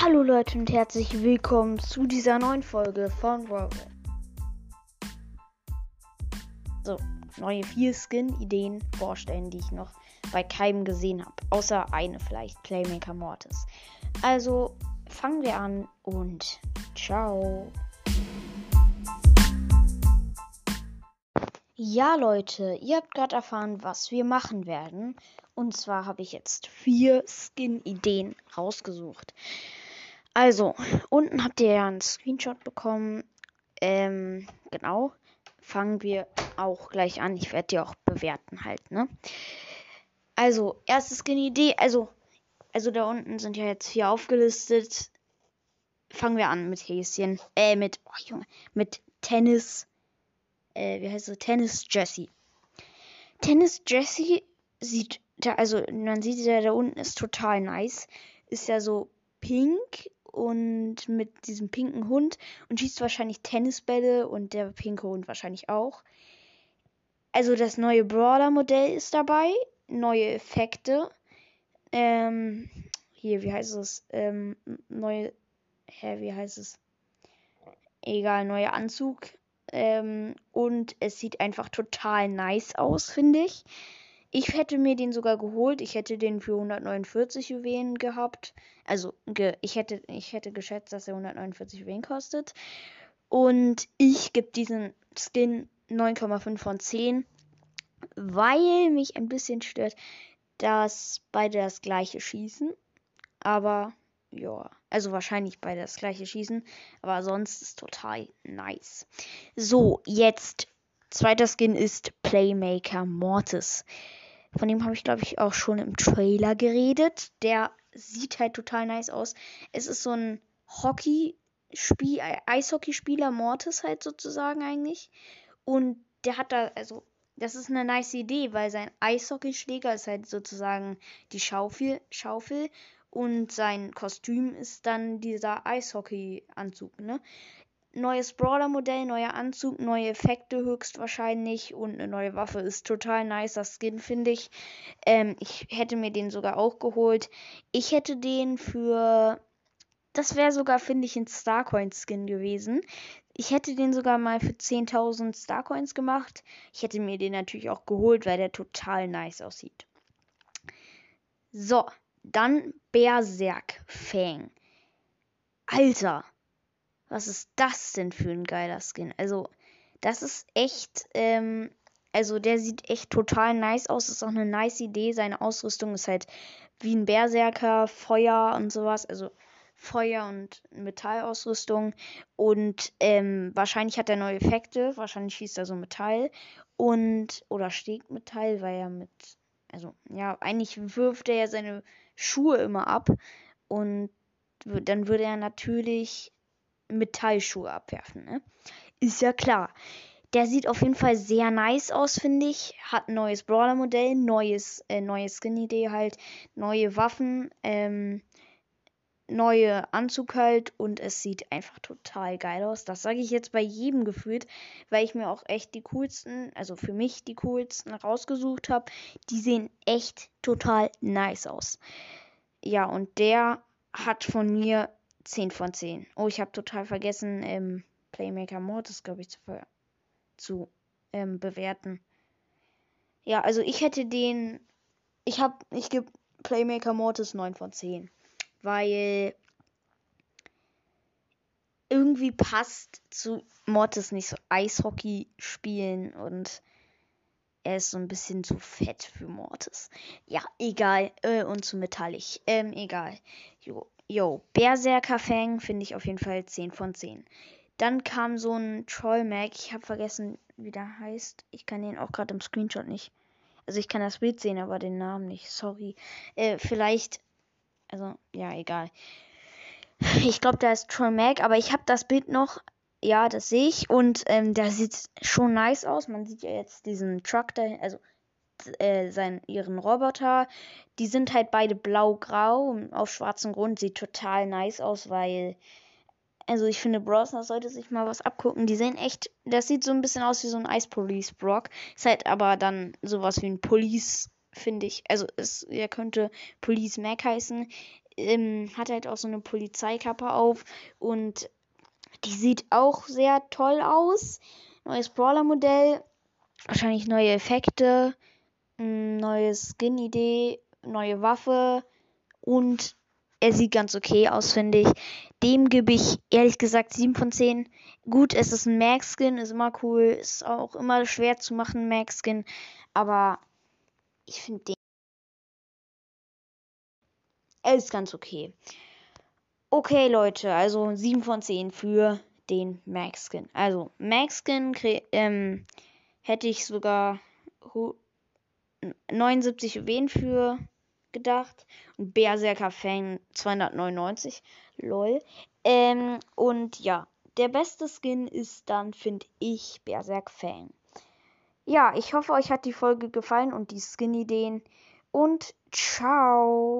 Hallo Leute und herzlich willkommen zu dieser neuen Folge von Rogue. So, neue vier Skin-Ideen vorstellen, die ich noch bei keinem gesehen habe. Außer eine vielleicht, Playmaker Mortis. Also fangen wir an und ciao. Ja, Leute, ihr habt gerade erfahren, was wir machen werden. Und zwar habe ich jetzt vier Skin-Ideen rausgesucht. Also, unten habt ihr ja einen Screenshot bekommen. Ähm, genau. Fangen wir auch gleich an. Ich werde die auch bewerten halt, ne? Also, erste Skin-Idee. Also, also da unten sind ja jetzt vier aufgelistet. Fangen wir an mit Häschen. Äh, mit, oh Junge, mit Tennis äh, wie heißt es, Tennis Jessie. Tennis Jessie sieht, da, also man sieht ja, da unten ist total nice. Ist ja so pink und mit diesem pinken Hund und schießt wahrscheinlich Tennisbälle und der pinke Hund wahrscheinlich auch. Also das neue Brawler-Modell ist dabei, neue Effekte. Ähm, hier, wie heißt es? Ähm, neue, hä, wie heißt es? Egal, neuer Anzug, ähm, und es sieht einfach total nice aus, finde ich. Ich hätte mir den sogar geholt. Ich hätte den für 149 Juwelen gehabt. Also, ge ich, hätte, ich hätte geschätzt, dass er 149 Juwelen kostet. Und ich gebe diesen Skin 9,5 von 10, weil mich ein bisschen stört, dass beide das gleiche schießen. Aber ja, also wahrscheinlich beide das gleiche schießen, aber sonst ist total nice. So, jetzt zweiter Skin ist Playmaker Mortis. Von dem habe ich glaube ich auch schon im Trailer geredet. Der sieht halt total nice aus. Es ist so ein Hockey Spiel Eishockeyspieler Mortis halt sozusagen eigentlich und der hat da also das ist eine nice Idee, weil sein Eishockeyschläger ist halt sozusagen die Schaufel, Schaufel und sein Kostüm ist dann dieser Eishockey-Anzug, ne? Neues Brawler-Modell, neuer Anzug, neue Effekte höchstwahrscheinlich und eine neue Waffe ist total nice. Das Skin finde ich. Ähm, ich hätte mir den sogar auch geholt. Ich hätte den für. Das wäre sogar, finde ich, ein Starcoin-Skin gewesen. Ich hätte den sogar mal für 10.000 Starcoins gemacht. Ich hätte mir den natürlich auch geholt, weil der total nice aussieht. So, dann Berserk Fang. Alter, was ist das denn für ein geiler Skin? Also, das ist echt, ähm, also der sieht echt total nice aus. Ist auch eine nice Idee. Seine Ausrüstung ist halt wie ein Berserker, Feuer und sowas. Also Feuer und Metallausrüstung. Und ähm, wahrscheinlich hat er neue Effekte. Wahrscheinlich schießt er so Metall. Und, oder steckt Metall, weil er mit, also ja, eigentlich wirft er ja seine Schuhe immer ab und dann würde er natürlich Metallschuhe abwerfen. Ne? Ist ja klar. Der sieht auf jeden Fall sehr nice aus, finde ich. Hat ein neues Brawler-Modell, neues, äh, neue Skin-Idee halt, neue Waffen, ähm, neue Anzug halt und es sieht einfach total geil aus. Das sage ich jetzt bei jedem gefühlt, weil ich mir auch echt die coolsten, also für mich die coolsten rausgesucht habe. Die sehen echt total nice aus. Ja, und der hat von mir 10 von 10. Oh, ich habe total vergessen, ähm, Playmaker Mortis, glaube ich, zu, zu ähm, bewerten. Ja, also ich hätte den. Ich habe, ich gebe Playmaker Mortis 9 von 10. Weil irgendwie passt zu Mortis nicht so Eishockey spielen und er ist so ein bisschen zu fett für Mortis. Ja, egal. Äh, und zu metallig. Ähm, egal. Jo, jo. Berserker Fang finde ich auf jeden Fall 10 von 10. Dann kam so ein Troll-Mac. Ich habe vergessen, wie der heißt. Ich kann den auch gerade im Screenshot nicht. Also ich kann das Bild sehen, aber den Namen nicht. Sorry. Äh, vielleicht. Also, ja, egal. Ich glaube, da ist Troll Mac, aber ich habe das Bild noch ja, das sehe ich. Und ähm, der sieht schon nice aus. Man sieht ja jetzt diesen Truck da, also äh, seinen, ihren Roboter. Die sind halt beide blau-grau auf schwarzem Grund. Sieht total nice aus, weil. Also ich finde, Brosner sollte sich mal was abgucken. Die sehen echt. Das sieht so ein bisschen aus wie so ein Ice Police Brock. Ist halt aber dann sowas wie ein Police, finde ich. Also es, er könnte Police Mac heißen ähm, hat halt auch so eine Polizeikappe auf und die sieht auch sehr toll aus. Neues Brawler-Modell, wahrscheinlich neue Effekte, neue Skin-Idee, neue Waffe und er sieht ganz okay aus, finde ich. Dem gebe ich ehrlich gesagt 7 von 10. Gut, es ist ein Max-Skin, ist immer cool, ist auch immer schwer zu machen, Max-Skin, aber ich finde den. Er ist ganz okay. Okay, Leute, also 7 von 10 für den Max Skin. Also, Max Skin ähm, hätte ich sogar 79 Juwelen für gedacht. Und Berserker Fang 299. Lol. Ähm, und ja, der beste Skin ist dann, finde ich, Berserk Fang. Ja, ich hoffe, euch hat die Folge gefallen und die Skin-Ideen. Und ciao.